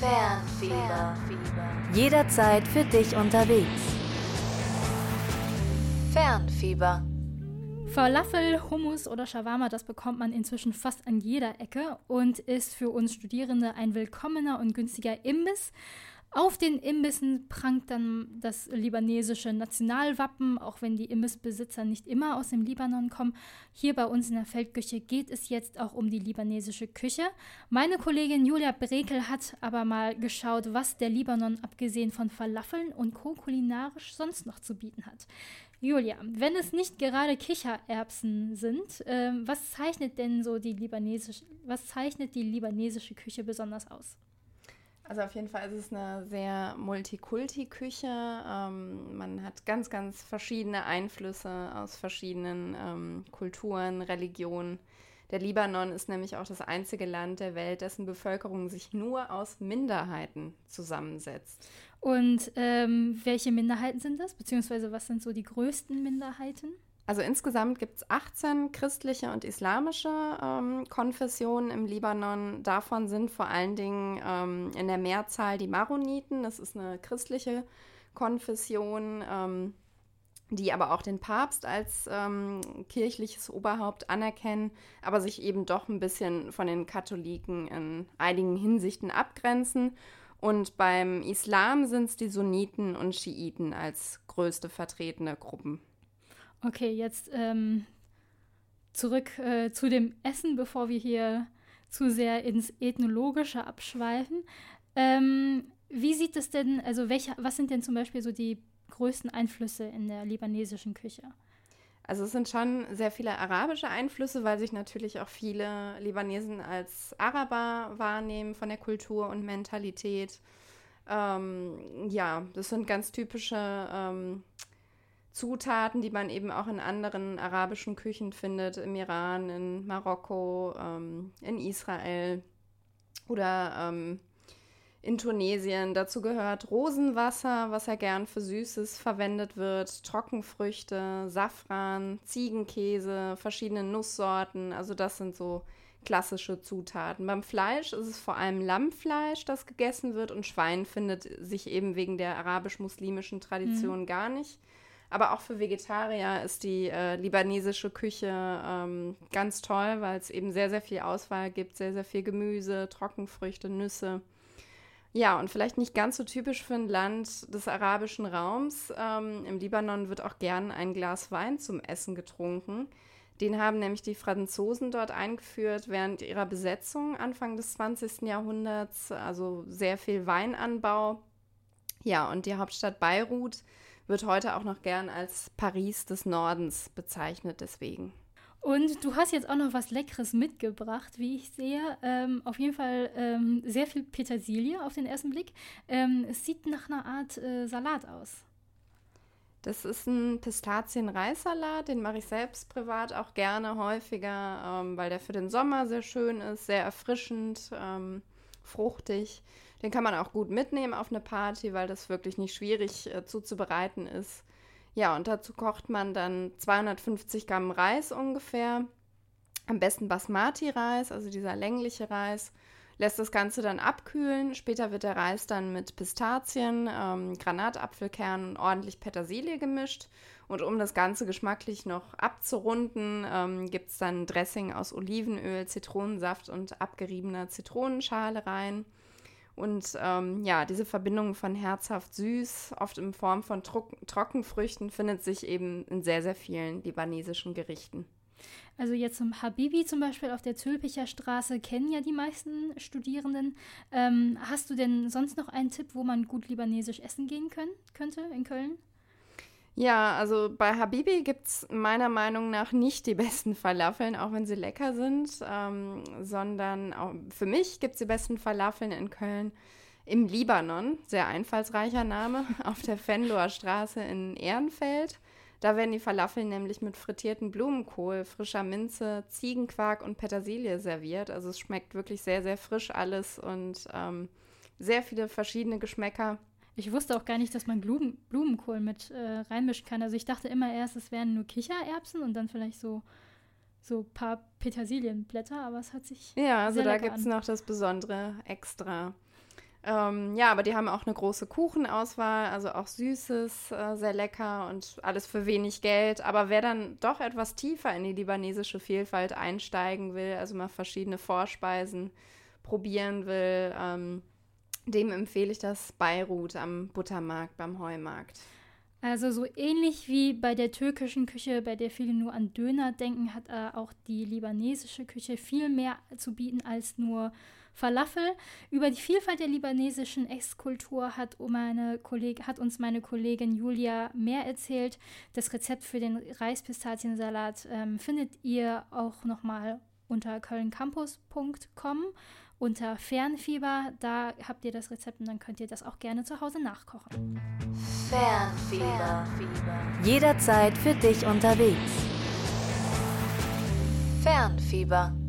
Fernfieber. Jederzeit für dich unterwegs. Fernfieber. Falafel, Hummus oder Shawarma, das bekommt man inzwischen fast an jeder Ecke und ist für uns Studierende ein willkommener und günstiger Imbiss. Auf den Imbissen prangt dann das libanesische Nationalwappen, auch wenn die Imbissbesitzer nicht immer aus dem Libanon kommen. Hier bei uns in der Feldküche geht es jetzt auch um die libanesische Küche. Meine Kollegin Julia Brekel hat aber mal geschaut, was der Libanon abgesehen von Falafeln und Co. kulinarisch sonst noch zu bieten hat. Julia, wenn es nicht gerade Kichererbsen sind, äh, was zeichnet denn so die libanesische, was zeichnet die libanesische Küche besonders aus? Also auf jeden Fall ist es eine sehr Multikulti-Küche. Ähm, man hat ganz, ganz verschiedene Einflüsse aus verschiedenen ähm, Kulturen, Religionen. Der Libanon ist nämlich auch das einzige Land der Welt, dessen Bevölkerung sich nur aus Minderheiten zusammensetzt. Und ähm, welche Minderheiten sind das? Beziehungsweise was sind so die größten Minderheiten? Also insgesamt gibt es 18 christliche und islamische ähm, Konfessionen im Libanon. Davon sind vor allen Dingen ähm, in der Mehrzahl die Maroniten. Das ist eine christliche Konfession, ähm, die aber auch den Papst als ähm, kirchliches Oberhaupt anerkennen, aber sich eben doch ein bisschen von den Katholiken in einigen Hinsichten abgrenzen. Und beim Islam sind es die Sunniten und Schiiten als größte vertretene Gruppen. Okay, jetzt ähm, zurück äh, zu dem Essen, bevor wir hier zu sehr ins Ethnologische abschweifen. Ähm, wie sieht es denn, also welche, was sind denn zum Beispiel so die größten Einflüsse in der libanesischen Küche? Also es sind schon sehr viele arabische Einflüsse, weil sich natürlich auch viele Libanesen als Araber wahrnehmen von der Kultur und Mentalität. Ähm, ja, das sind ganz typische ähm, Zutaten, die man eben auch in anderen arabischen Küchen findet, im Iran, in Marokko, ähm, in Israel oder ähm, in Tunesien. Dazu gehört Rosenwasser, was ja gern für Süßes verwendet wird, Trockenfrüchte, Safran, Ziegenkäse, verschiedene Nusssorten. Also das sind so klassische Zutaten. Beim Fleisch ist es vor allem Lammfleisch, das gegessen wird und Schwein findet sich eben wegen der arabisch-muslimischen Tradition mhm. gar nicht. Aber auch für Vegetarier ist die äh, libanesische Küche ähm, ganz toll, weil es eben sehr, sehr viel Auswahl gibt, sehr, sehr viel Gemüse, Trockenfrüchte, Nüsse. Ja, und vielleicht nicht ganz so typisch für ein Land des arabischen Raums. Ähm, Im Libanon wird auch gern ein Glas Wein zum Essen getrunken. Den haben nämlich die Franzosen dort eingeführt während ihrer Besetzung Anfang des 20. Jahrhunderts. Also sehr viel Weinanbau. Ja, und die Hauptstadt Beirut wird heute auch noch gern als Paris des Nordens bezeichnet deswegen. Und du hast jetzt auch noch was Leckeres mitgebracht, wie ich sehe. Ähm, auf jeden Fall ähm, sehr viel Petersilie auf den ersten Blick. Ähm, es sieht nach einer Art äh, Salat aus. Das ist ein Pistazien-Reissalat, den mache ich selbst privat auch gerne häufiger, ähm, weil der für den Sommer sehr schön ist, sehr erfrischend, ähm, fruchtig. Den kann man auch gut mitnehmen auf eine Party, weil das wirklich nicht schwierig äh, zuzubereiten ist. Ja, und dazu kocht man dann 250 Gramm Reis ungefähr. Am besten Basmati-Reis, also dieser längliche Reis. Lässt das Ganze dann abkühlen. Später wird der Reis dann mit Pistazien, ähm, Granatapfelkernen und ordentlich Petersilie gemischt. Und um das Ganze geschmacklich noch abzurunden, ähm, gibt es dann Dressing aus Olivenöl, Zitronensaft und abgeriebener Zitronenschale rein. Und ähm, ja, diese Verbindung von herzhaft süß, oft in Form von Tro Trockenfrüchten, findet sich eben in sehr, sehr vielen libanesischen Gerichten. Also jetzt zum Habibi zum Beispiel auf der Zülpicher Straße kennen ja die meisten Studierenden. Ähm, hast du denn sonst noch einen Tipp, wo man gut libanesisch essen gehen können, könnte in Köln? Ja, also bei Habibi gibt es meiner Meinung nach nicht die besten Falafeln, auch wenn sie lecker sind, ähm, sondern auch, für mich gibt es die besten Falafeln in Köln im Libanon, sehr einfallsreicher Name, auf der Fenloer Straße in Ehrenfeld. Da werden die Falafeln nämlich mit frittierten Blumenkohl, frischer Minze, Ziegenquark und Petersilie serviert. Also es schmeckt wirklich sehr, sehr frisch alles und ähm, sehr viele verschiedene Geschmäcker. Ich wusste auch gar nicht, dass man Blumen, Blumenkohl mit äh, reinmischen kann. Also ich dachte immer erst, es wären nur Kichererbsen und dann vielleicht so so ein paar Petersilienblätter, aber es hat sich. Ja, also da gibt es noch das besondere Extra. Ähm, ja, aber die haben auch eine große Kuchenauswahl, also auch Süßes, äh, sehr lecker und alles für wenig Geld. Aber wer dann doch etwas tiefer in die libanesische Vielfalt einsteigen will, also mal verschiedene Vorspeisen probieren will, ähm, dem empfehle ich das Beirut am Buttermarkt beim Heumarkt. Also so ähnlich wie bei der türkischen Küche, bei der viele nur an Döner denken, hat äh, auch die libanesische Küche viel mehr zu bieten als nur Falafel. Über die Vielfalt der libanesischen Esskultur hat, hat uns meine Kollegin Julia mehr erzählt. Das Rezept für den Reispistaziensalat ähm, findet ihr auch nochmal unter kölncampus.com unter Fernfieber. Da habt ihr das Rezept und dann könnt ihr das auch gerne zu Hause nachkochen. Fernfieber. Jederzeit für dich unterwegs. Fernfieber.